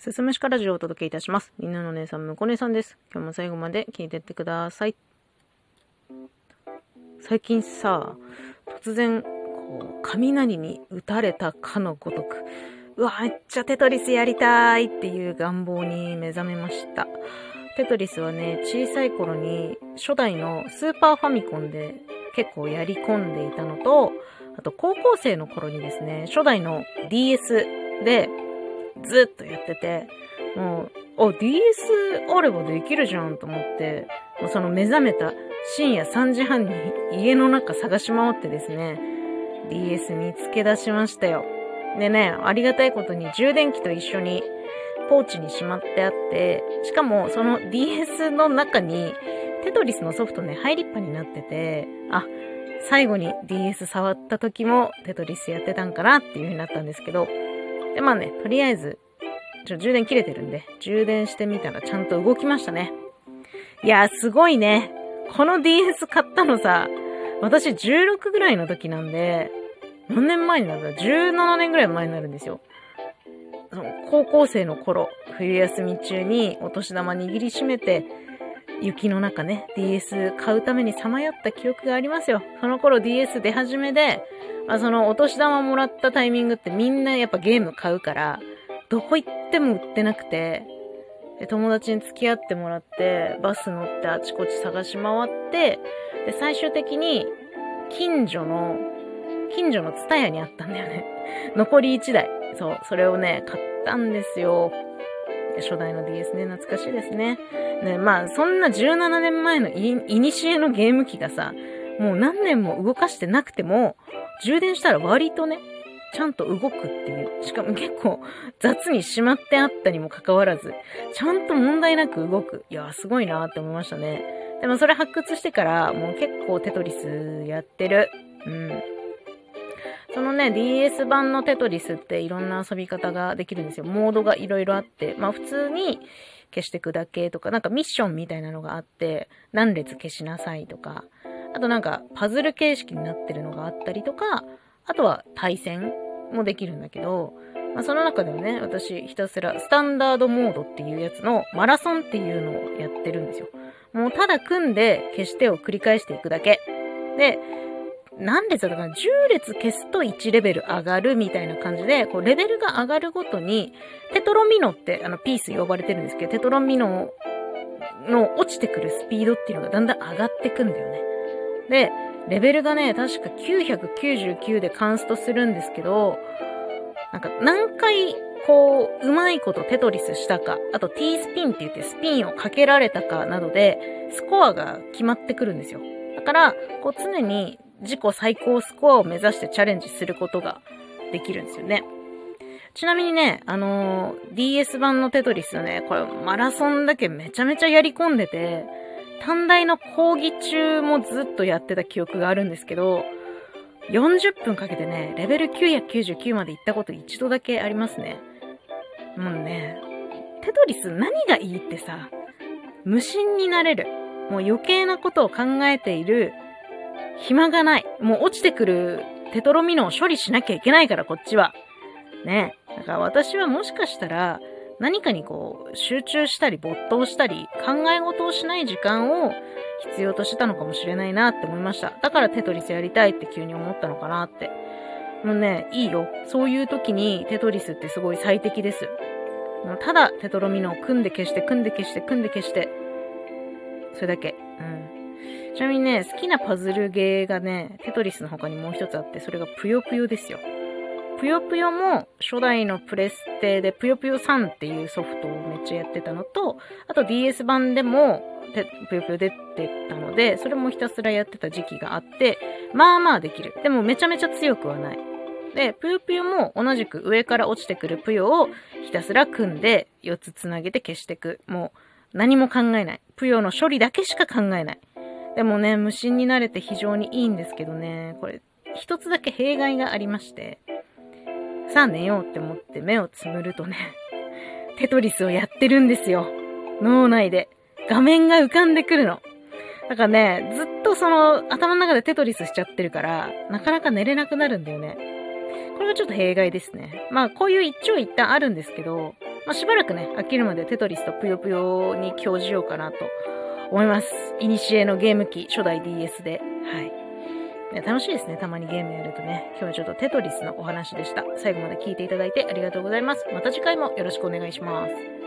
すすむしかラジオをお届けいたします。みんなの姉さん、むこ姉さんです。今日も最後まで聞いてってください。最近さ、突然、こう、雷に打たれたかのごとく、うわ、めっちゃテトリスやりたいっていう願望に目覚めました。テトリスはね、小さい頃に初代のスーパーファミコンで結構やり込んでいたのと、あと高校生の頃にですね、初代の DS でずっとやってて、もう、あ、DS あればできるじゃんと思って、もうその目覚めた深夜3時半に家の中探し回ってですね、DS 見つけ出しましたよ。でね、ありがたいことに充電器と一緒にポーチにしまってあって、しかもその DS の中にテトリスのソフトね、入りっぱになってて、あ、最後に DS 触った時もテトリスやってたんかなっていう風になったんですけど、で、まあね、とりあえず、ちょ、充電切れてるんで、充電してみたらちゃんと動きましたね。いやー、すごいね。この DS 買ったのさ、私16ぐらいの時なんで、何年前になるんだ ?17 年ぐらい前になるんですよ。その高校生の頃、冬休み中にお年玉握りしめて、雪の中ね、DS 買うためにさまよった記憶がありますよ。その頃 DS 出始めで、あ、そのお年玉もらったタイミングってみんなやっぱゲーム買うから、どこ行っても売ってなくて、友達に付き合ってもらって、バス乗ってあちこち探し回って、で、最終的に、近所の、近所のツタヤにあったんだよね。残り1台。そう、それをね、買ったんですよ。初代の DS ね、懐かしいですね。ね、まあ、そんな17年前のい、いにしえのゲーム機がさ、もう何年も動かしてなくても、充電したら割とね、ちゃんと動くっていう。しかも結構雑にしまってあったにもかかわらず、ちゃんと問題なく動く。いや、すごいなって思いましたね。でもそれ発掘してから、もう結構テトリスやってる。うん。そのね、DS 版のテトリスっていろんな遊び方ができるんですよ。モードがいろいろあって、まあ普通に消していくだけとか、なんかミッションみたいなのがあって、何列消しなさいとか、あとなんかパズル形式になってるのがあったりとか、あとは対戦もできるんだけど、まあ、その中でもね、私ひたすらスタンダードモードっていうやつのマラソンっていうのをやってるんですよ。もうただ組んで消してを繰り返していくだけ。で、何列だったかな ?10 列消すと1レベル上がるみたいな感じで、こうレベルが上がるごとに、テトロミノってあのピース呼ばれてるんですけど、テトロミノの落ちてくるスピードっていうのがだんだん上がってくんだよね。で、レベルがね、確か999でカンストするんですけど、なんか何回こう、うまいことテトリスしたか、あと T スピンって言ってスピンをかけられたかなどで、スコアが決まってくるんですよ。だから、こう常に自己最高スコアを目指してチャレンジすることができるんですよね。ちなみにね、あのー DS 版のテトリスね、これマラソンだけめちゃめちゃやり込んでて、短大の講義中もずっとやってた記憶があるんですけど、40分かけてね、レベル999まで行ったこと一度だけありますね。もうね、テトリス何がいいってさ、無心になれる。もう余計なことを考えている暇がない。もう落ちてくるテトロミノを処理しなきゃいけないから、こっちは。ね。だから私はもしかしたら、何かにこう、集中したり没頭したり、考え事をしない時間を必要としてたのかもしれないなって思いました。だからテトリスやりたいって急に思ったのかなって。もうね、いいよ。そういう時にテトリスってすごい最適です。もうただテトロミノを組んで消して、組んで消して、組んで消して。それだけ。うん。ちなみにね、好きなパズルゲーがね、テトリスの他にもう一つあって、それがぷよぷよですよ。ぷよぷよも初代のプレステでぷよぷよ3っていうソフトをめっちゃやってたのと、あと DS 版でもぷよぷよ出てたので、それもひたすらやってた時期があって、まあまあできる。でもめちゃめちゃ強くはない。で、ぷよぷよも同じく上から落ちてくるぷよをひたすら組んで4つつなげて消していく。もう何も考えない。ぷよの処理だけしか考えない。でもね、無心になれて非常にいいんですけどね、これ一つだけ弊害がありまして、さあ寝ようって思って目をつむるとね、テトリスをやってるんですよ。脳内で。画面が浮かんでくるの。だからね、ずっとその頭の中でテトリスしちゃってるから、なかなか寝れなくなるんだよね。これがちょっと弊害ですね。まあこういう一長一短あるんですけど、まあ、しばらくね、飽きるまでテトリスとぷよぷよに興じようかなと思います。いにしえのゲーム機、初代 DS で。はい。楽しいですね。たまにゲームやるとね。今日はちょっとテトリスのお話でした。最後まで聞いていただいてありがとうございます。また次回もよろしくお願いします。